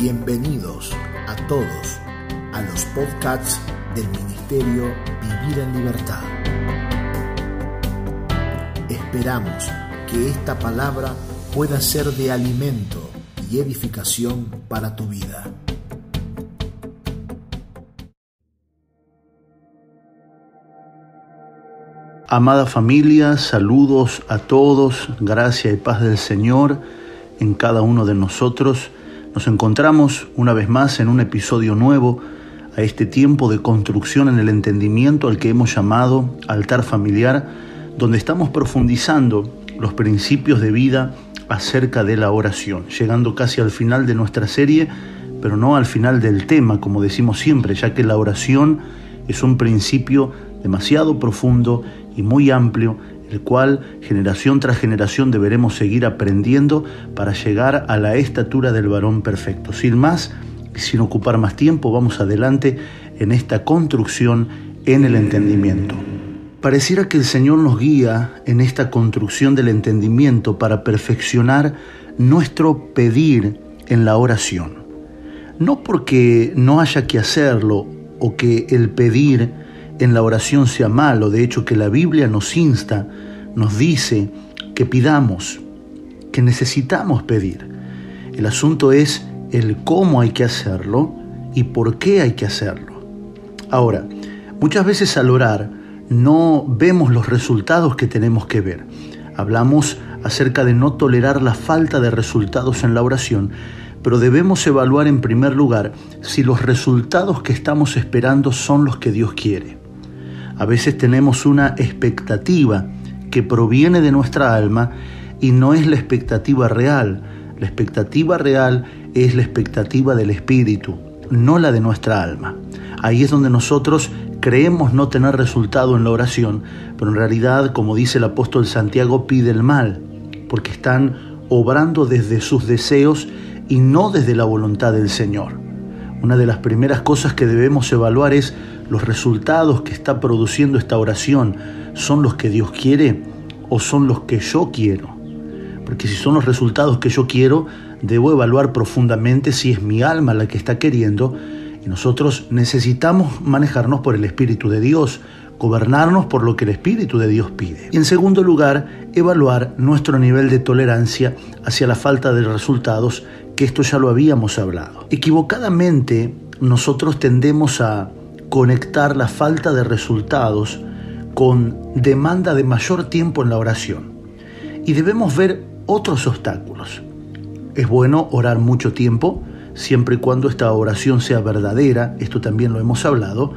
Bienvenidos a todos a los podcasts del Ministerio Vivir en Libertad. Esperamos que esta palabra pueda ser de alimento y edificación para tu vida. Amada familia, saludos a todos, gracia y paz del Señor en cada uno de nosotros. Nos encontramos una vez más en un episodio nuevo a este tiempo de construcción en el entendimiento al que hemos llamado altar familiar, donde estamos profundizando los principios de vida acerca de la oración, llegando casi al final de nuestra serie, pero no al final del tema, como decimos siempre, ya que la oración es un principio demasiado profundo y muy amplio, el cual generación tras generación deberemos seguir aprendiendo para llegar a la estatura del varón perfecto. Sin más sin ocupar más tiempo, vamos adelante en esta construcción en el entendimiento. Pareciera que el Señor nos guía en esta construcción del entendimiento para perfeccionar nuestro pedir en la oración. No porque no haya que hacerlo o que el pedir en la oración sea malo, de hecho que la Biblia nos insta, nos dice que pidamos, que necesitamos pedir. El asunto es el cómo hay que hacerlo y por qué hay que hacerlo. Ahora, muchas veces al orar no vemos los resultados que tenemos que ver. Hablamos acerca de no tolerar la falta de resultados en la oración, pero debemos evaluar en primer lugar si los resultados que estamos esperando son los que Dios quiere. A veces tenemos una expectativa que proviene de nuestra alma y no es la expectativa real. La expectativa real es la expectativa del Espíritu, no la de nuestra alma. Ahí es donde nosotros creemos no tener resultado en la oración, pero en realidad, como dice el apóstol Santiago, pide el mal, porque están obrando desde sus deseos y no desde la voluntad del Señor. Una de las primeras cosas que debemos evaluar es los resultados que está produciendo esta oración. ¿Son los que Dios quiere o son los que yo quiero? Porque si son los resultados que yo quiero, debo evaluar profundamente si es mi alma la que está queriendo y nosotros necesitamos manejarnos por el Espíritu de Dios, gobernarnos por lo que el Espíritu de Dios pide. Y en segundo lugar, evaluar nuestro nivel de tolerancia hacia la falta de resultados, que esto ya lo habíamos hablado. Equivocadamente, nosotros tendemos a conectar la falta de resultados con demanda de mayor tiempo en la oración. Y debemos ver otros obstáculos. Es bueno orar mucho tiempo, siempre y cuando esta oración sea verdadera, esto también lo hemos hablado,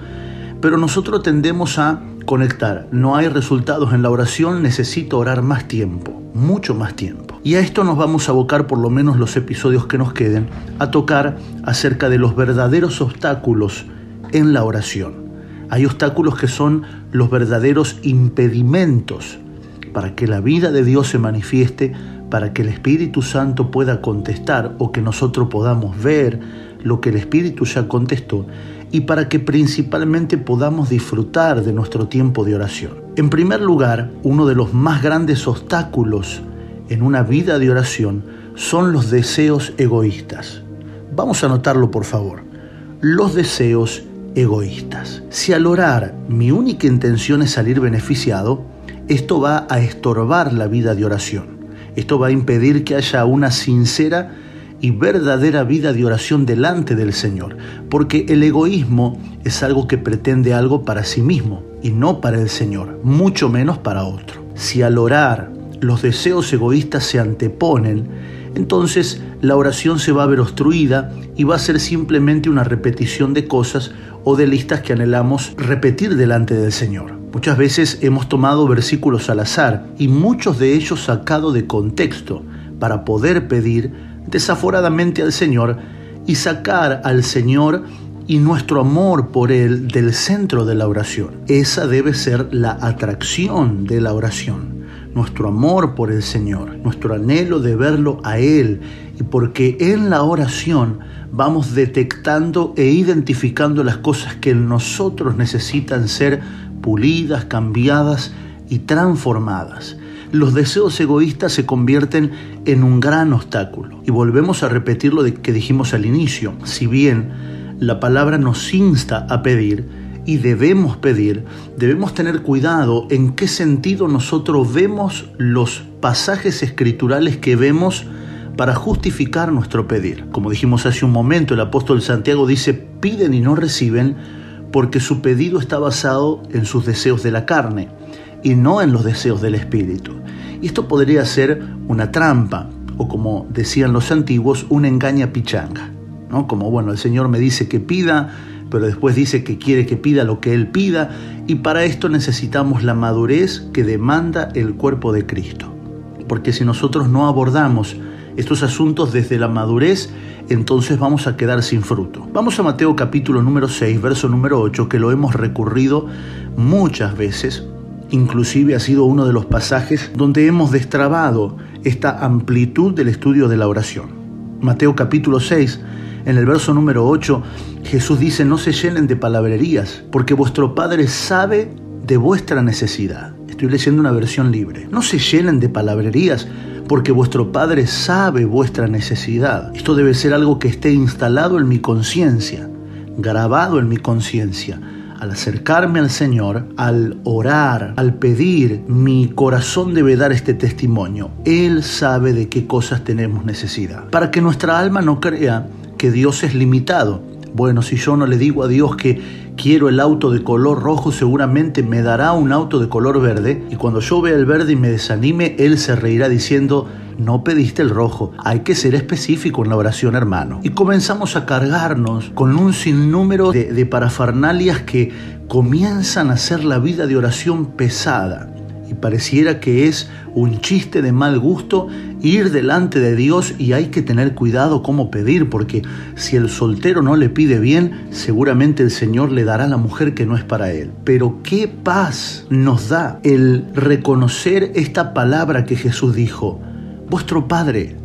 pero nosotros tendemos a conectar, no hay resultados en la oración, necesito orar más tiempo, mucho más tiempo. Y a esto nos vamos a abocar por lo menos los episodios que nos queden, a tocar acerca de los verdaderos obstáculos en la oración. Hay obstáculos que son los verdaderos impedimentos para que la vida de Dios se manifieste, para que el Espíritu Santo pueda contestar o que nosotros podamos ver lo que el Espíritu ya contestó y para que principalmente podamos disfrutar de nuestro tiempo de oración. En primer lugar, uno de los más grandes obstáculos en una vida de oración son los deseos egoístas. Vamos a anotarlo por favor. Los deseos egoístas. Si al orar mi única intención es salir beneficiado, esto va a estorbar la vida de oración. Esto va a impedir que haya una sincera y verdadera vida de oración delante del Señor, porque el egoísmo es algo que pretende algo para sí mismo y no para el Señor, mucho menos para otro. Si al orar los deseos egoístas se anteponen, entonces la oración se va a ver obstruida y va a ser simplemente una repetición de cosas o de listas que anhelamos repetir delante del Señor. Muchas veces hemos tomado versículos al azar y muchos de ellos sacados de contexto para poder pedir desaforadamente al Señor y sacar al Señor y nuestro amor por Él del centro de la oración. Esa debe ser la atracción de la oración, nuestro amor por el Señor, nuestro anhelo de verlo a Él y porque en la oración vamos detectando e identificando las cosas que en nosotros necesitan ser pulidas, cambiadas y transformadas. Los deseos egoístas se convierten en un gran obstáculo. Y volvemos a repetir lo que dijimos al inicio. Si bien la palabra nos insta a pedir, y debemos pedir, debemos tener cuidado en qué sentido nosotros vemos los pasajes escriturales que vemos para justificar nuestro pedir. Como dijimos hace un momento, el apóstol Santiago dice, piden y no reciben porque su pedido está basado en sus deseos de la carne y no en los deseos del espíritu. Y esto podría ser una trampa o como decían los antiguos, una engaña pichanga. ¿no? Como bueno, el Señor me dice que pida, pero después dice que quiere que pida lo que Él pida, y para esto necesitamos la madurez que demanda el cuerpo de Cristo. Porque si nosotros no abordamos estos asuntos desde la madurez, entonces vamos a quedar sin fruto. Vamos a Mateo capítulo número 6, verso número 8, que lo hemos recurrido muchas veces, inclusive ha sido uno de los pasajes donde hemos destrabado esta amplitud del estudio de la oración. Mateo capítulo 6, en el verso número 8, Jesús dice, no se llenen de palabrerías, porque vuestro Padre sabe de vuestra necesidad. Estoy leyendo una versión libre. No se llenen de palabrerías, porque vuestro Padre sabe vuestra necesidad. Esto debe ser algo que esté instalado en mi conciencia, grabado en mi conciencia. Al acercarme al Señor, al orar, al pedir, mi corazón debe dar este testimonio. Él sabe de qué cosas tenemos necesidad. Para que nuestra alma no crea que Dios es limitado. Bueno, si yo no le digo a Dios que quiero el auto de color rojo, seguramente me dará un auto de color verde y cuando yo vea el verde y me desanime, Él se reirá diciendo, no pediste el rojo, hay que ser específico en la oración hermano. Y comenzamos a cargarnos con un sinnúmero de, de parafernalias que comienzan a hacer la vida de oración pesada y pareciera que es un chiste de mal gusto ir delante de Dios y hay que tener cuidado cómo pedir, porque si el soltero no le pide bien, seguramente el Señor le dará a la mujer que no es para él. Pero qué paz nos da el reconocer esta palabra que Jesús dijo, vuestro Padre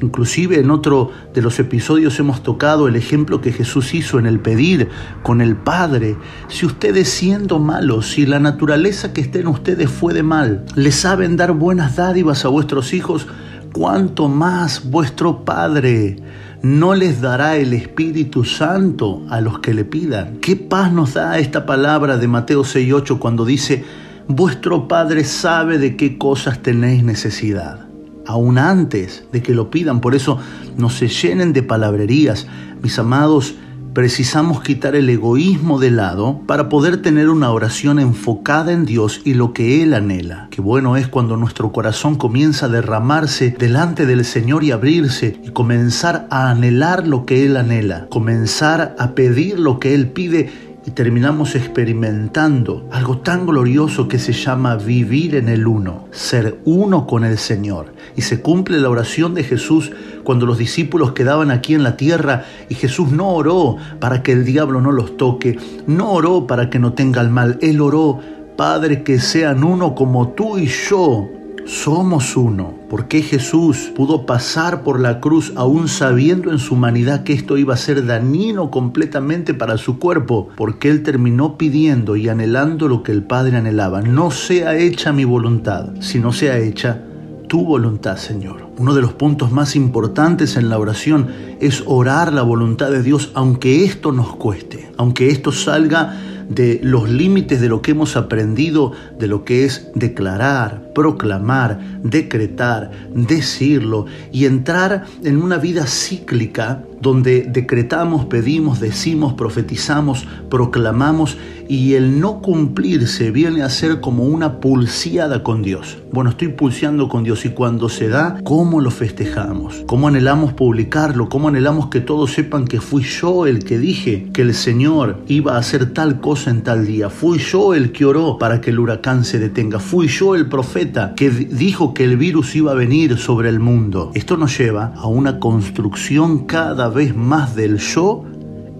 Inclusive en otro de los episodios hemos tocado el ejemplo que Jesús hizo en el pedir con el Padre. Si ustedes siendo malos, si la naturaleza que está en ustedes fue de mal, le saben dar buenas dádivas a vuestros hijos, cuánto más vuestro Padre no les dará el Espíritu Santo a los que le pidan. ¿Qué paz nos da esta palabra de Mateo 6.8 cuando dice, vuestro Padre sabe de qué cosas tenéis necesidad? Aún antes de que lo pidan. Por eso no se llenen de palabrerías. Mis amados, precisamos quitar el egoísmo de lado para poder tener una oración enfocada en Dios y lo que Él anhela. Qué bueno es cuando nuestro corazón comienza a derramarse delante del Señor y abrirse y comenzar a anhelar lo que Él anhela, comenzar a pedir lo que Él pide y terminamos experimentando algo tan glorioso que se llama vivir en el uno, ser uno con el Señor. Y se cumple la oración de Jesús cuando los discípulos quedaban aquí en la tierra y Jesús no oró para que el diablo no los toque, no oró para que no tenga el mal, Él oró, Padre, que sean uno como tú y yo somos uno. ¿Por qué Jesús pudo pasar por la cruz aún sabiendo en su humanidad que esto iba a ser dañino completamente para su cuerpo? Porque Él terminó pidiendo y anhelando lo que el Padre anhelaba. No sea hecha mi voluntad, sino sea hecha tu voluntad, Señor. Uno de los puntos más importantes en la oración es orar la voluntad de Dios, aunque esto nos cueste, aunque esto salga de los límites de lo que hemos aprendido, de lo que es declarar, proclamar, decretar, decirlo y entrar en una vida cíclica donde decretamos, pedimos, decimos, profetizamos, proclamamos y el no cumplirse viene a ser como una pulseada con Dios. Bueno, estoy pulseando con Dios y cuando se da, ¿cómo lo festejamos? ¿Cómo anhelamos publicarlo? ¿Cómo anhelamos que todos sepan que fui yo el que dije que el Señor iba a hacer tal cosa en tal día? Fui yo el que oró para que el huracán se detenga. Fui yo el profeta que dijo que el virus iba a venir sobre el mundo. Esto nos lleva a una construcción cada vez más del yo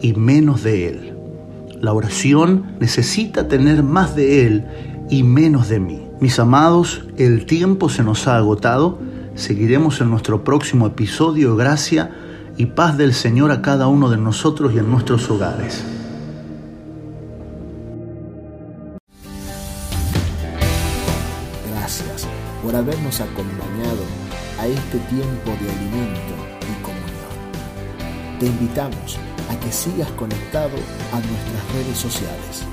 y menos de él. La oración necesita tener más de Él y menos de mí. Mis amados, el tiempo se nos ha agotado. Seguiremos en nuestro próximo episodio. Gracia y paz del Señor a cada uno de nosotros y en nuestros hogares. Por habernos acompañado a este tiempo de alimento y comunión. Te invitamos a que sigas conectado a nuestras redes sociales.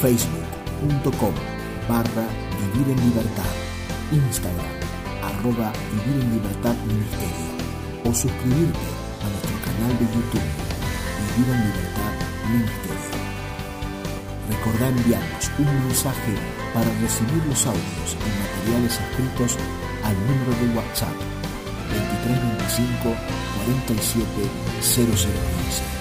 Facebook.com barra Vivir en Libertad. Instagram arroba Vivir en Libertad Ministerio. O suscribirte a nuestro canal de YouTube Vivir en Libertad Ministerio. Recordá enviarnos un mensaje para recibir los audios y materiales escritos al número de WhatsApp 2325 47 0015.